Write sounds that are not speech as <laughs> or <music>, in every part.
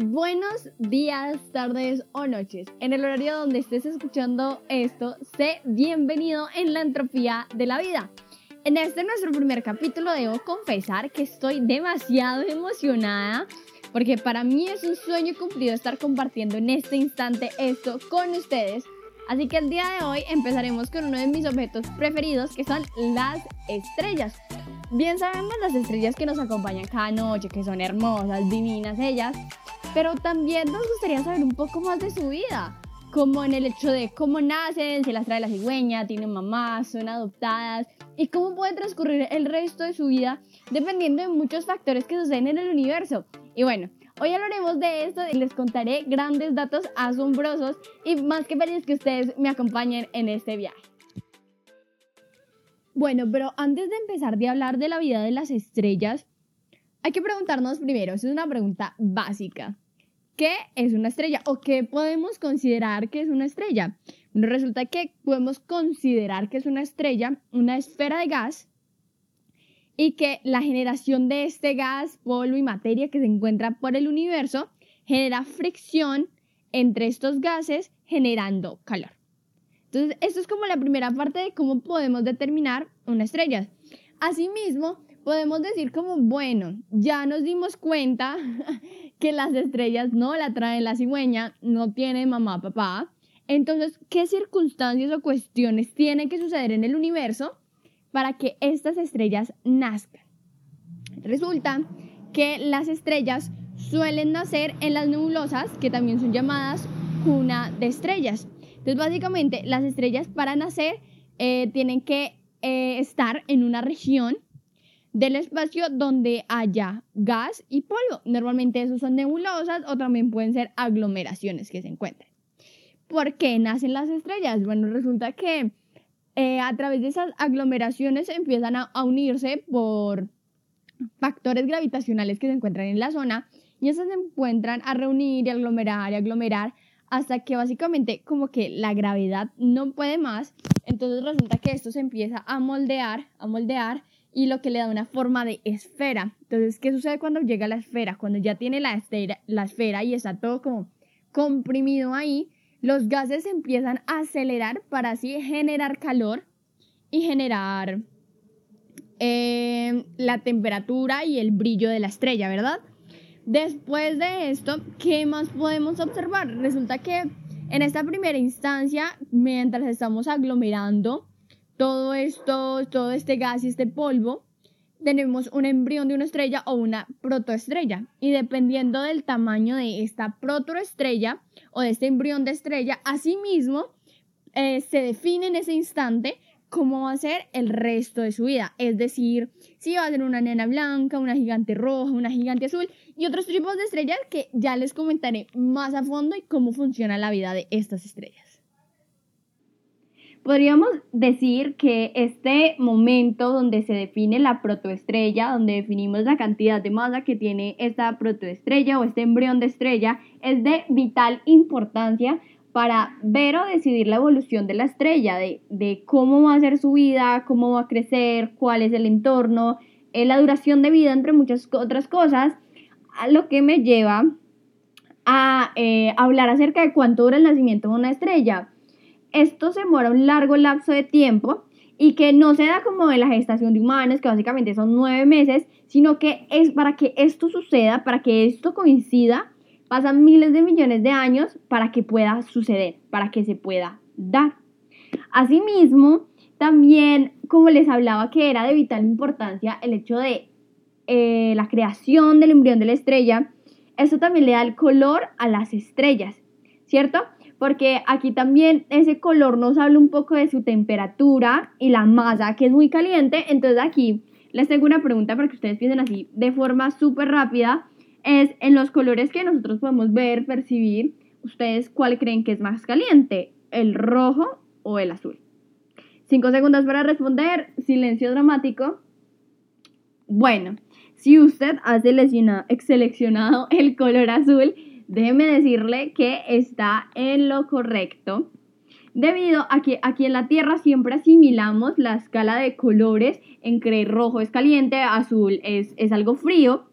Buenos días, tardes o noches. En el horario donde estés escuchando esto, sé bienvenido en la entropía de la vida. En este nuestro primer capítulo debo confesar que estoy demasiado emocionada porque para mí es un sueño cumplido estar compartiendo en este instante esto con ustedes. Así que el día de hoy empezaremos con uno de mis objetos preferidos que son las estrellas. Bien sabemos las estrellas que nos acompañan cada noche, que son hermosas, divinas ellas, pero también nos gustaría saber un poco más de su vida, como en el hecho de cómo nacen, si las trae la cigüeña, tienen mamás, son adoptadas y cómo puede transcurrir el resto de su vida dependiendo de muchos factores que suceden en el universo. Y bueno, hoy hablaremos de esto y les contaré grandes datos asombrosos y más que feliz que ustedes me acompañen en este viaje. Bueno, pero antes de empezar de hablar de la vida de las estrellas, hay que preguntarnos primero, es una pregunta básica. ¿Qué es una estrella o qué podemos considerar que es una estrella? Bueno, resulta que podemos considerar que es una estrella una esfera de gas y que la generación de este gas, polvo y materia que se encuentra por el universo genera fricción entre estos gases generando calor. Entonces, esto es como la primera parte de cómo podemos determinar una estrella. Asimismo, podemos decir como, bueno, ya nos dimos cuenta <laughs> que las estrellas no la traen la cigüeña, no tienen mamá, papá. Entonces, ¿qué circunstancias o cuestiones tienen que suceder en el universo para que estas estrellas nazcan? Resulta que las estrellas suelen nacer en las nebulosas, que también son llamadas cuna de estrellas. Entonces, básicamente, las estrellas para nacer eh, tienen que eh, estar en una región del espacio donde haya gas y polvo. Normalmente esos son nebulosas o también pueden ser aglomeraciones que se encuentren. ¿Por qué nacen las estrellas? Bueno, resulta que eh, a través de esas aglomeraciones empiezan a, a, unirse por factores gravitacionales que se encuentran en la zona y esas se encuentran a reunir y aglomerar y aglomerar hasta que básicamente como que la gravedad no puede más, entonces resulta que esto se empieza a moldear, a moldear y lo que le da una forma de esfera. Entonces, ¿qué sucede cuando llega la esfera? Cuando ya tiene la esfera, la esfera y está todo como comprimido ahí, los gases empiezan a acelerar para así generar calor y generar eh, la temperatura y el brillo de la estrella, ¿verdad? Después de esto, ¿qué más podemos observar? Resulta que en esta primera instancia, mientras estamos aglomerando todo esto, todo este gas y este polvo, tenemos un embrión de una estrella o una protoestrella. Y dependiendo del tamaño de esta protoestrella o de este embrión de estrella, asimismo eh, se define en ese instante cómo va a ser el resto de su vida. Es decir, si va a ser una nena blanca, una gigante roja, una gigante azul y otros tipos de estrellas que ya les comentaré más a fondo y cómo funciona la vida de estas estrellas. Podríamos decir que este momento donde se define la protoestrella, donde definimos la cantidad de masa que tiene esta protoestrella o este embrión de estrella, es de vital importancia para ver o decidir la evolución de la estrella, de, cómo va a ser su vida, cómo va a crecer, cuál es el entorno, eh, la duración de vida, entre muchas otras cosas, a lo que me lleva a eh, hablar acerca de cuánto dura el nacimiento de una estrella. Esto se demora un largo lapso de tiempo y que no se da como de la gestación de humanos, que básicamente son nueve meses, sino que es para que esto suceda, para que esto coincida, Pasan miles de millones de años para que pueda suceder, para que se pueda dar. Asimismo, también, como les hablaba, que era de vital importancia el hecho de eh, la creación del embrión de la estrella, eso también le da el color a las estrellas, ¿cierto? Porque aquí también ese color nos habla un poco de su temperatura y la masa, que es muy caliente. Entonces aquí les tengo una pregunta para que ustedes piensen así de forma súper rápida es en los colores que nosotros podemos ver, percibir, ustedes cuál creen que es más caliente, el rojo o el azul. Cinco segundos para responder, silencio dramático. Bueno, si usted ha seleccionado el color azul, déjeme decirle que está en lo correcto. Debido a que aquí en la Tierra siempre asimilamos la escala de colores en que rojo es caliente, azul es, es algo frío,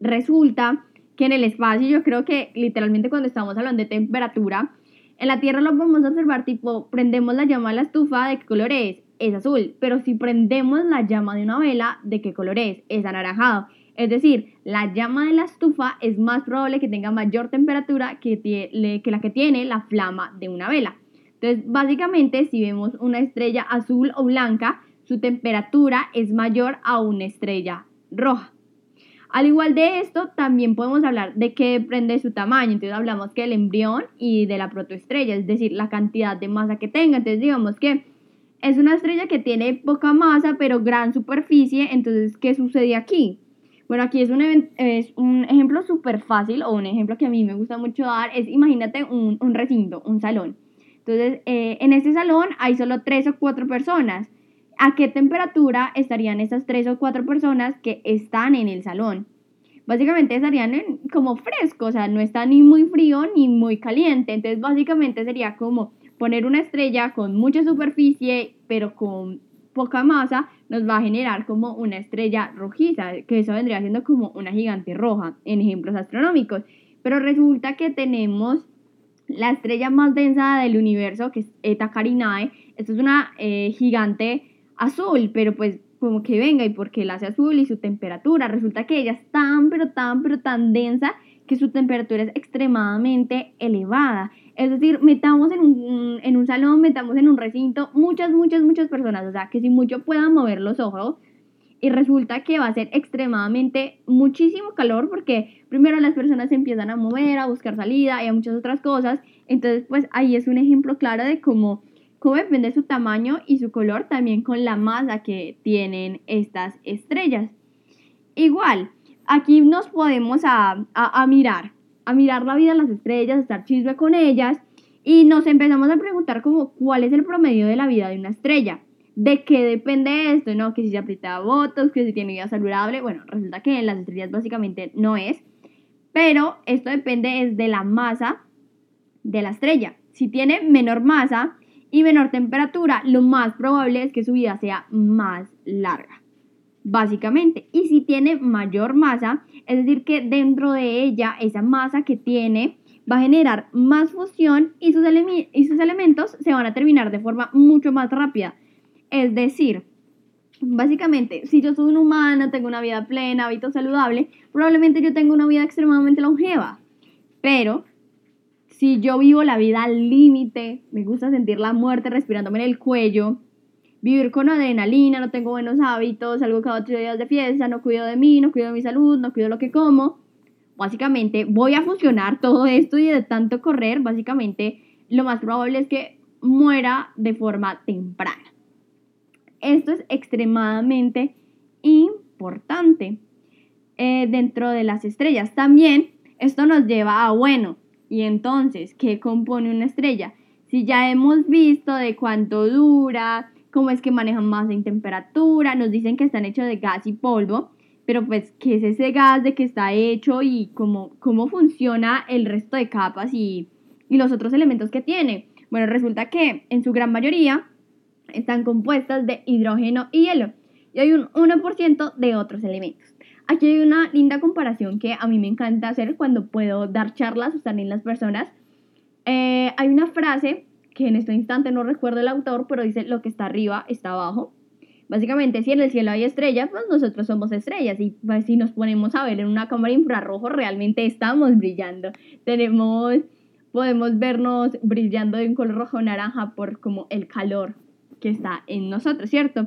resulta que en el espacio, yo creo que literalmente cuando estamos hablando de temperatura, en la Tierra lo podemos observar tipo, prendemos la llama de la estufa, ¿de qué color es? Es azul, pero si prendemos la llama de una vela, ¿de qué color es? Es anaranjado. Es decir, la llama de la estufa es más probable que tenga mayor temperatura que, que la que tiene la flama de una vela. Entonces, básicamente, si vemos una estrella azul o blanca, su temperatura es mayor a una estrella roja. Al igual de esto, también podemos hablar de qué depende su tamaño. Entonces hablamos que el embrión y de la protoestrella, es decir, la cantidad de masa que tenga. Entonces digamos que es una estrella que tiene poca masa pero gran superficie. Entonces, ¿qué sucede aquí? Bueno, aquí es un, es un ejemplo súper fácil o un ejemplo que a mí me gusta mucho dar. Es imagínate un, un recinto, un salón. Entonces, eh, en este salón hay solo tres o cuatro personas. ¿A qué temperatura estarían esas tres o cuatro personas que están en el salón? Básicamente estarían como frescos, o sea, no está ni muy frío ni muy caliente. Entonces, básicamente sería como poner una estrella con mucha superficie, pero con poca masa, nos va a generar como una estrella rojiza, que eso vendría siendo como una gigante roja en ejemplos astronómicos. Pero resulta que tenemos la estrella más densa del universo, que es Eta Carinae. Esto es una eh, gigante azul, pero pues como que venga y porque la hace azul y su temperatura, resulta que ella es tan, pero tan, pero tan densa que su temperatura es extremadamente elevada. Es decir, metamos en un, en un salón, metamos en un recinto muchas, muchas, muchas personas, o sea, que si mucho puedan mover los ojos, y resulta que va a ser extremadamente muchísimo calor porque primero las personas empiezan a mover, a buscar salida y a muchas otras cosas. Entonces, pues ahí es un ejemplo claro de cómo cómo depende su tamaño y su color también con la masa que tienen estas estrellas. Igual, aquí nos podemos a, mirar, a mirar la vida de las estrellas, a estar chisme con ellas y nos empezamos a preguntar como cuál es el promedio de la vida de una estrella. ¿De qué depende esto? ¿No? Que si se aprieta votos, que si tiene vida saludable. Bueno, resulta que en las estrellas básicamente no es. Pero esto depende es de la masa de la estrella. Si tiene menor masa, y menor temperatura, lo más probable es que su vida sea más larga, básicamente. Y si tiene mayor masa, es decir, que dentro de ella, esa masa que tiene va a generar más fusión y sus, elementos se van a terminar de forma mucho más rápida. Es decir, básicamente, si yo soy un humano, tengo una vida plena, hábito saludable, probablemente yo tengo una vida extremadamente longeva. Pero si yo vivo la vida al límite, me gusta sentir la muerte respirándome en el cuello, vivir con adrenalina, no tengo buenos hábitos, salgo cada ocho días de fiesta, no cuido de mí, no cuido de mi salud, no cuido lo que como, básicamente voy a funcionar todo esto y de tanto correr, básicamente lo más probable es que muera de forma temprana. Esto es extremadamente importante eh, dentro de las estrellas. También esto nos lleva a, bueno, y entonces, ¿qué compone una estrella? Si ya hemos visto de cuánto dura, cómo es que manejan masa y temperatura, nos dicen que están hechos de gas y polvo, pero pues, ¿qué es ese gas de que está hecho y cómo, cómo funciona el resto de capas y, y los otros elementos que tiene? Bueno, resulta que en su gran mayoría están compuestas de hidrógeno y hielo y hay un 1% de otros elementos. Aquí hay una linda comparación que a mí me encanta hacer cuando puedo dar charlas o estar en las personas. Eh, hay una frase que en este instante no recuerdo el autor, pero dice lo que está arriba está abajo. Básicamente, si en el cielo hay estrellas, pues nosotros somos estrellas. Y pues, si nos ponemos a ver en una cámara infrarrojo, realmente estamos brillando. Tenemos, podemos vernos brillando de un color rojo naranja por como el calor que está en nosotros, ¿cierto?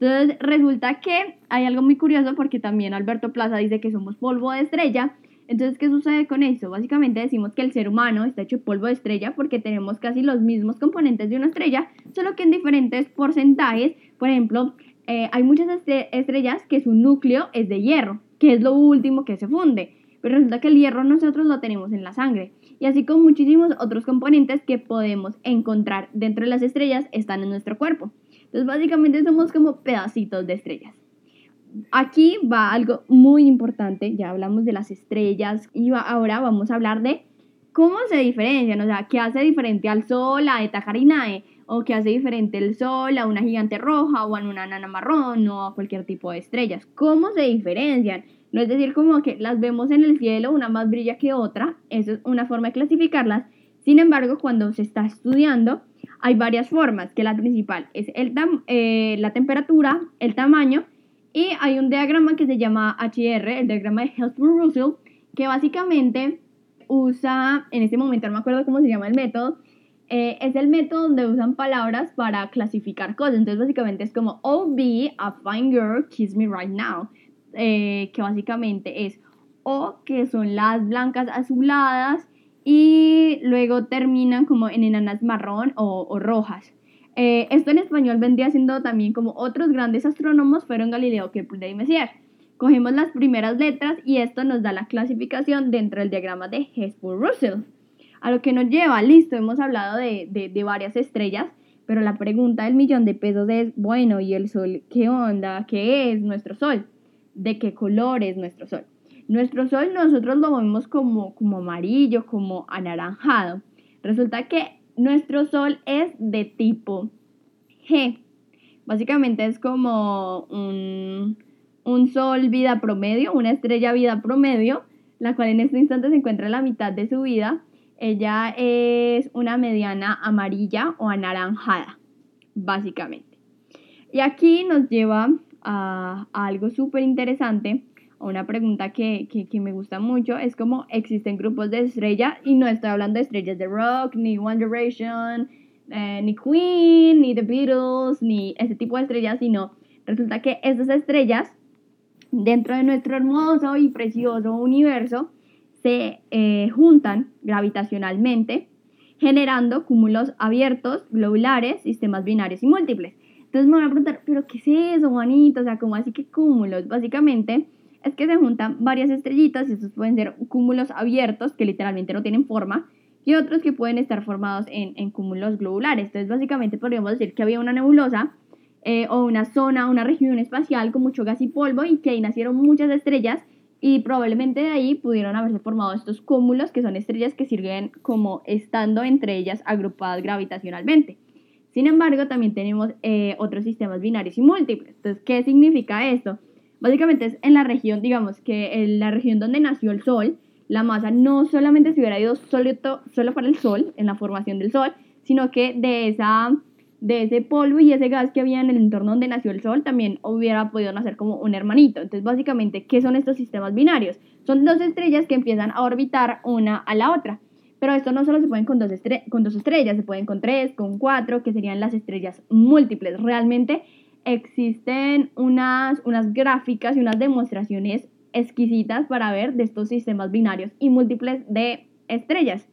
Entonces resulta que hay algo muy curioso porque también Alberto Plaza dice que somos polvo de estrella. Entonces, ¿qué sucede con eso? Básicamente decimos que el ser humano está hecho polvo de estrella porque tenemos casi los mismos componentes de una estrella, solo que en diferentes porcentajes. Por ejemplo, eh, hay muchas estrellas que su núcleo es de hierro, que es lo último que se funde. Pero resulta que el hierro nosotros lo tenemos en la sangre. Y así con muchísimos otros componentes que podemos encontrar dentro de las estrellas están en nuestro cuerpo. Entonces básicamente somos como pedacitos de estrellas. Aquí va algo muy importante, ya hablamos de las estrellas y ahora vamos a hablar de cómo se diferencian, o sea, qué hace diferente al Sol, a Eta Carinae, o qué hace diferente el Sol a una gigante roja o a una nana marrón o a cualquier tipo de estrellas. ¿Cómo se diferencian? No es decir como que las vemos en el cielo, una más brilla que otra, eso es una forma de clasificarlas. Sin embargo, cuando se está estudiando, hay varias formas, que la principal es el eh, la temperatura, el tamaño, y hay un diagrama que se llama HR, el diagrama de Helmholtz-Russell, que básicamente usa, en este momento no me acuerdo cómo se llama el método, eh, es el método donde usan palabras para clasificar cosas. Entonces, básicamente es como, oh, be a fine girl, kiss me right now. Eh, que básicamente es O, que son las blancas azuladas, y luego terminan como en enanas marrón o, rojas. Eh, esto en español vendría siendo también como otros grandes astrónomos fueron Galileo, Kepler y Messier. Cogemos las primeras letras y esto nos da la clasificación dentro del diagrama de Hesburgh-Russell. A lo que nos lleva, listo, hemos hablado de, de, varias estrellas, pero la pregunta del millón de pesos es, bueno, ¿y el Sol qué onda? ¿Qué es nuestro Sol? ¿De qué color es nuestro Sol? Nuestro Sol nosotros lo vemos como, como amarillo, como anaranjado. Resulta que nuestro Sol es de tipo G. Básicamente es como un, un Sol vida promedio, una estrella vida promedio, la cual en este instante se encuentra en la mitad de su vida ella es una mediana amarilla o anaranjada, básicamente. Y aquí nos lleva a, algo súper interesante, a una pregunta que, me gusta mucho, es como existen grupos de estrellas, y no estoy hablando de estrellas de rock, ni One Direction, eh, ni Queen, ni The Beatles, ni ese tipo de estrellas, sino resulta que estas estrellas, dentro de nuestro hermoso y precioso universo, se eh, juntan gravitacionalmente, generando cúmulos abiertos, globulares, sistemas binarios y múltiples. Entonces me van a preguntar, ¿pero qué es eso, Juanito? O sea, ¿cómo así que cúmulos? Básicamente que se juntan varias estrellitas y estos pueden ser cúmulos abiertos que literalmente no tienen forma y otros que pueden estar formados en, cúmulos globulares. Entonces, básicamente podríamos decir que había una nebulosa eh, o una zona, una región espacial con mucho gas y polvo y que ahí nacieron muchas estrellas y probablemente de ahí pudieron haberse formado estos cúmulos que son estrellas que sirven como estando entre ellas agrupadas gravitacionalmente. Sin embargo, también tenemos eh, otros sistemas binarios y múltiples. Entonces, ¿qué significa esto? Básicamente es en la región, digamos que en la región donde nació el Sol, la masa no solamente se hubiera ido solo, para el Sol, en la formación del Sol, sino que de esa de ese polvo y ese gas que había en el entorno donde nació el Sol también hubiera podido nacer como un hermanito. Entonces, básicamente, ¿qué son estos sistemas binarios? Son dos estrellas que empiezan a orbitar una a la otra. Pero esto no solo se pueden con dos, con dos estrellas, se pueden con tres, con cuatro, que serían las estrellas múltiples. Realmente existen unas, unas gráficas y unas demostraciones exquisitas para ver de estos sistemas binarios y múltiples de estrellas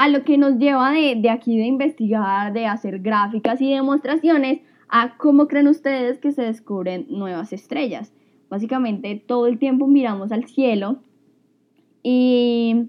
a lo que nos lleva de, aquí de investigar, de hacer gráficas y demostraciones, a cómo creen ustedes que se descubren nuevas estrellas. Básicamente todo el tiempo miramos al cielo y,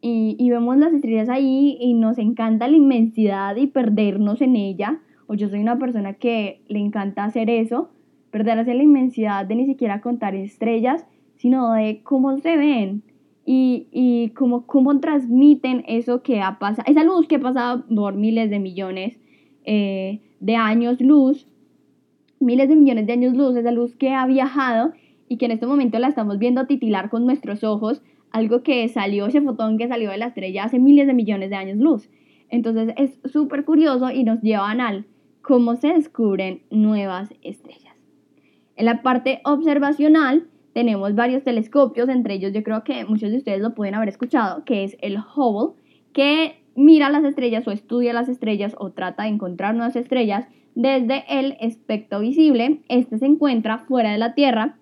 y, vemos las estrellas ahí y nos encanta la inmensidad y perdernos en ella. O yo soy una persona que le encanta hacer eso, perderse la inmensidad de ni siquiera contar estrellas, sino de cómo se ven, y, y cómo, cómo transmiten eso que ha pasado, esa luz que ha pasado por miles de millones eh, de años luz, miles de millones de años luz, esa luz que ha viajado y que en este momento la estamos viendo titilar con nuestros ojos, algo que salió, ese fotón que salió de la estrella hace miles de millones de años luz. Entonces es súper curioso y nos llevan al cómo se descubren nuevas estrellas. En la parte observacional, tenemos varios telescopios, entre ellos yo creo que muchos de ustedes lo pueden haber escuchado, que es el Hubble, que mira las estrellas o estudia las estrellas o trata de encontrar nuevas estrellas desde el espectro visible. Este se encuentra fuera de la Tierra,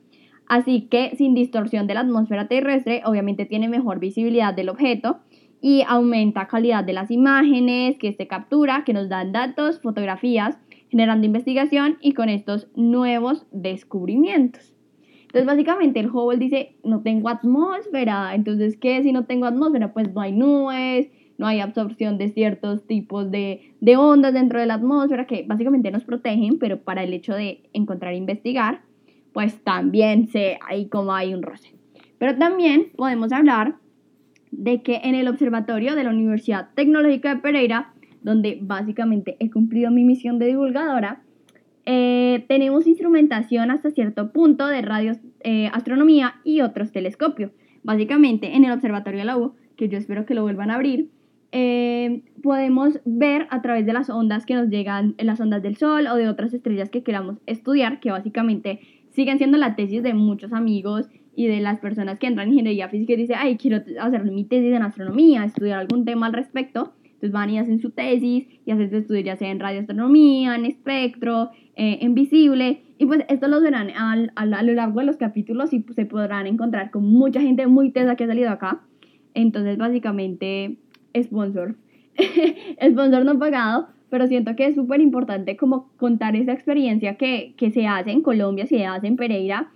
así que sin distorsión de la atmósfera terrestre, obviamente tiene mejor visibilidad del objeto y aumenta calidad de las imágenes que este captura, que nos dan datos, fotografías, generando investigación y con estos nuevos descubrimientos. Entonces, básicamente, el Hubble dice, no tengo atmósfera. Entonces, ¿qué si no tengo atmósfera? Pues no hay nubes, no hay absorción de ciertos tipos de, de ondas dentro de la atmósfera que básicamente nos protegen, pero para el hecho de encontrar e investigar, pues también se, hay como hay un roce. Pero también podemos hablar de que en el observatorio de la Universidad Tecnológica de Pereira, donde básicamente he cumplido mi misión de divulgadora, eh, tenemos instrumentación hasta cierto punto de radios eh, astronomía y otros telescopios. Básicamente, en el Observatorio de la U, que yo espero que lo vuelvan a abrir, eh, podemos ver a través de las ondas que nos llegan, las ondas del Sol o de otras estrellas que queramos estudiar, que básicamente siguen siendo la tesis de muchos amigos y de las personas que entran en ingeniería física y dicen, ay, quiero hacer mi tesis en astronomía, estudiar algún tema al respecto. Entonces van y hacen su tesis y hacen su estudio ya sea en radioastronomía, en espectro, eh, en visible. Y pues esto lo verán al, a lo largo de los capítulos y se podrán encontrar con mucha gente muy tesa que ha salido acá. Entonces básicamente sponsor. <laughs> sponsor no pagado, pero siento que es súper importante como contar esa experiencia que, que, se hace en Colombia, se hace en Pereira,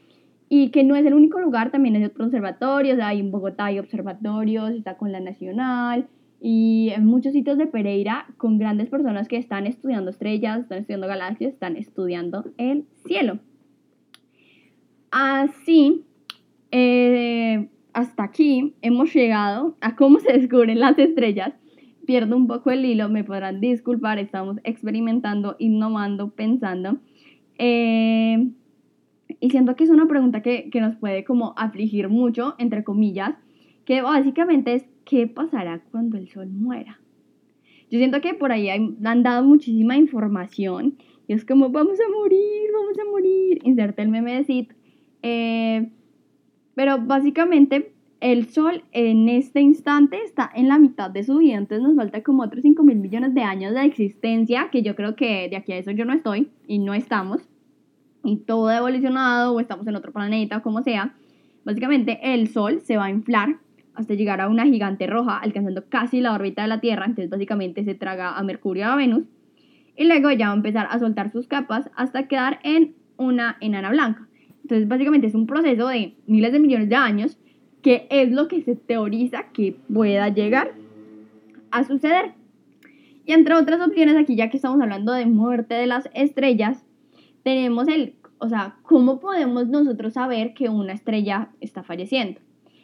y que no es el único lugar, también hay otros observatorios, hay en Bogotá hay observatorios, está con la Nacional, y en muchos sitios de Pereira con grandes personas que están estudiando estrellas, están estudiando galaxias, están estudiando el cielo. Así, eh, hasta aquí hemos llegado a cómo se descubren las estrellas. Pierdo un poco el hilo, me podrán disculpar, estamos experimentando, innovando, pensando. Eh, y siento que es una pregunta que, que nos puede como afligir mucho, entre comillas, que básicamente es, ¿qué pasará cuando el sol muera? Yo siento que por ahí han dado muchísima información y es como, vamos a morir, vamos a morir, inserte el meme de Sid. Eh, pero básicamente el Sol en este instante está en la mitad de su vida, entonces nos falta como otros 5 mil millones de años de existencia, que yo creo que de aquí a eso yo no estoy y no estamos, y todo ha evolucionado o estamos en otro planeta o como sea. Básicamente el Sol se va a inflar hasta llegar a una gigante roja, alcanzando casi la órbita de la Tierra, entonces básicamente se traga a Mercurio y a Venus, y luego ya va a empezar a soltar sus capas hasta quedar en una enana blanca. Entonces, básicamente es un proceso de miles de millones de años que es lo que se teoriza que pueda llegar a suceder. Y entre otras opciones, aquí ya que estamos hablando de muerte de las estrellas, tenemos el, o sea, ¿cómo podemos nosotros saber que una estrella está falleciendo?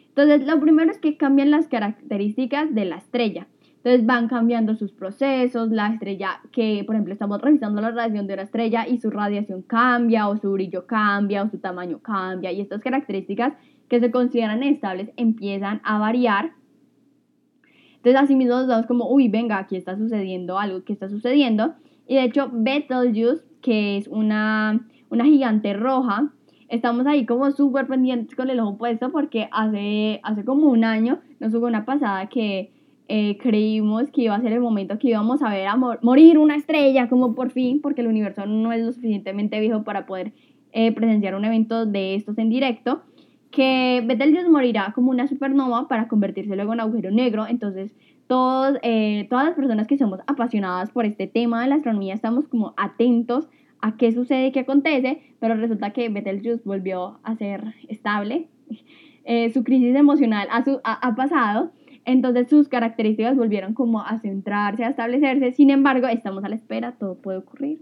Entonces, lo primero es que cambian las características de la estrella. Entonces van cambiando sus procesos, la estrella que, por ejemplo, estamos revisando la radiación de una estrella y su radiación cambia o su brillo cambia o su tamaño cambia y estas características que se consideran estables empiezan a variar. Entonces así mismo nos damos como, uy, venga, aquí está sucediendo algo, que está sucediendo? Y de hecho Betelgeuse, que es una, una gigante roja, estamos ahí como súper pendientes con el ojo puesto porque hace, hace como un año nos hubo una pasada que eh, creímos que iba a ser el momento que íbamos a ver a morir una estrella, como por fin, porque el universo no es lo suficientemente viejo para poder eh, presenciar un evento de estos en directo, que Betelgeuse morirá como una supernova para convertirse luego en agujero negro, entonces todos, eh, todas las personas que somos apasionadas por este tema de la astronomía estamos como atentos a qué sucede, qué acontece, pero resulta que Betelgeuse volvió a ser estable, <laughs> su crisis emocional ha, ha pasado entonces sus características volvieron como a centrarse, a establecerse. Sin embargo, estamos a la espera, todo puede ocurrir.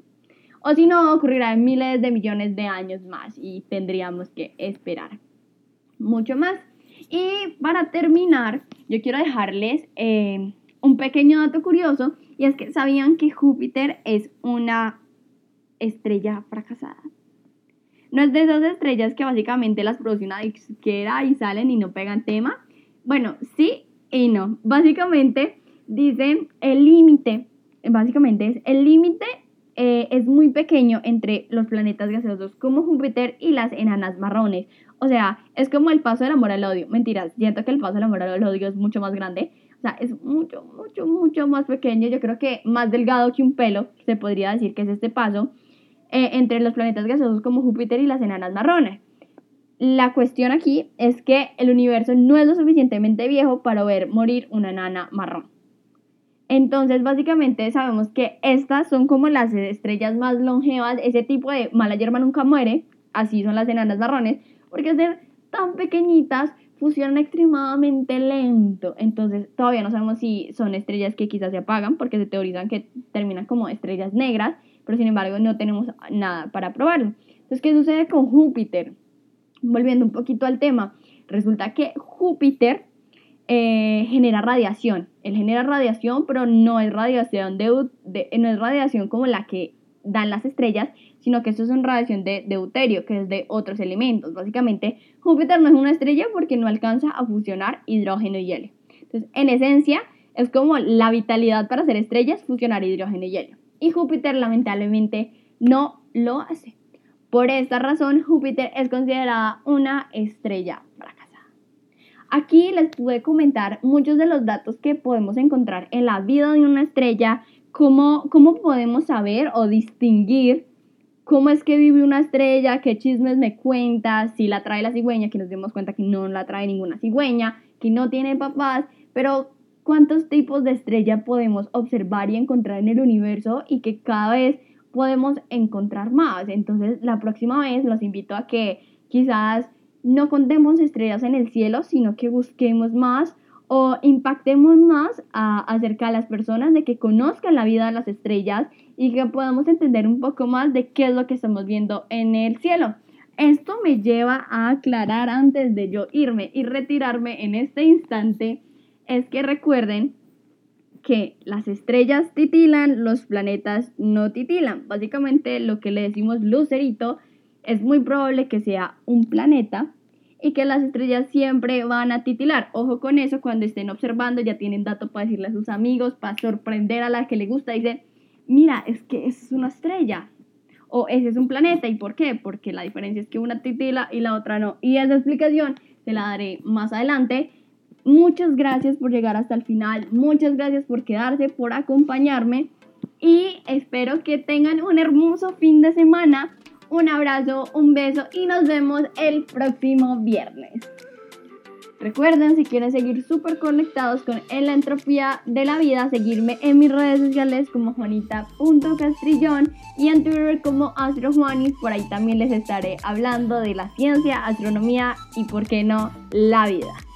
O si no, ocurrirá en miles de millones de años más y tendríamos que esperar mucho más. Y para terminar, yo quiero dejarles eh, un pequeño dato curioso y es que sabían que Júpiter es una estrella fracasada. No es de esas estrellas que básicamente las produce una disquera y salen y no pegan tema. Bueno, sí, y no. Básicamente dice el límite, básicamente es el límite eh, es muy pequeño entre los planetas gaseosos como Júpiter y las enanas marrones. O sea, es como el paso del amor al odio. Mentiras, siento que el paso del amor al odio es mucho más grande. O sea, es mucho, mucho, mucho más pequeño. Yo creo que más delgado que un pelo, se podría decir que es este paso, eh, entre los planetas gaseosos como Júpiter y las enanas marrones. La cuestión aquí es que el universo no es lo suficientemente viejo para ver morir una nana marrón. Entonces, básicamente sabemos que estas son como las estrellas más longevas, ese tipo de mala hierba nunca muere, así son las enanas marrones, porque ser tan pequeñitas fusionan extremadamente lento. Entonces, todavía no sabemos si son estrellas que quizás se apagan, porque se teorizan que terminan como estrellas negras, pero sin embargo no tenemos nada para probarlo. Entonces, ¿qué sucede con Júpiter? volviendo un poquito al tema, resulta que Júpiter eh, genera radiación. Él genera radiación, pero no es radiación, de, no es radiación como la que dan las estrellas, sino que esto es una radiación de deuterio, que es de otros elementos. Básicamente, Júpiter no es una estrella porque no alcanza a fusionar hidrógeno y helio. Entonces, en esencia, es como la vitalidad para hacer estrellas, fusionar hidrógeno y helio. Y Júpiter lamentablemente no lo hace. Por esta razón, Júpiter es considerada una estrella fracasada. Aquí les pude comentar muchos de los datos que podemos encontrar en la vida de una estrella, cómo, cómo podemos saber o distinguir cómo es que vive una estrella, qué chismes me cuenta, si la trae la cigüeña, que nos dimos cuenta que no la trae ninguna cigüeña, que no tiene papás, pero cuántos tipos de estrella podemos observar y encontrar en el universo y que cada vez podemos encontrar más. Entonces, la próxima vez los invito a que quizás no contemos estrellas en el cielo, sino que busquemos más o impactemos más acerca de las personas, de que conozcan la vida de las estrellas y que podamos entender un poco más de qué es lo que estamos viendo en el cielo. Esto me lleva a aclarar antes de yo irme y retirarme en este instante, es que recuerden que las estrellas titilan, los planetas no titilan. Básicamente lo que le decimos lucerito es muy probable que sea un planeta y que las estrellas siempre van a titilar. Ojo con eso, cuando estén observando ya tienen dato para decirle a sus amigos, para sorprender a la que le gusta, dicen, mira, es que es una estrella o ese es un planeta. ¿Y por qué? Porque la diferencia es que una titila y la otra no. Y esa explicación se la daré más adelante. Muchas gracias por llegar hasta el final, muchas gracias por quedarse, por acompañarme y espero que tengan un hermoso fin de semana. Un abrazo, un beso y nos vemos el próximo viernes. Recuerden, si quieren seguir súper conectados con la entropía de la vida, seguirme en mis redes sociales como juanita.castrillón y en Twitter como astrojuanis. Por ahí también les estaré hablando de la ciencia, astronomía y, por qué no, la vida.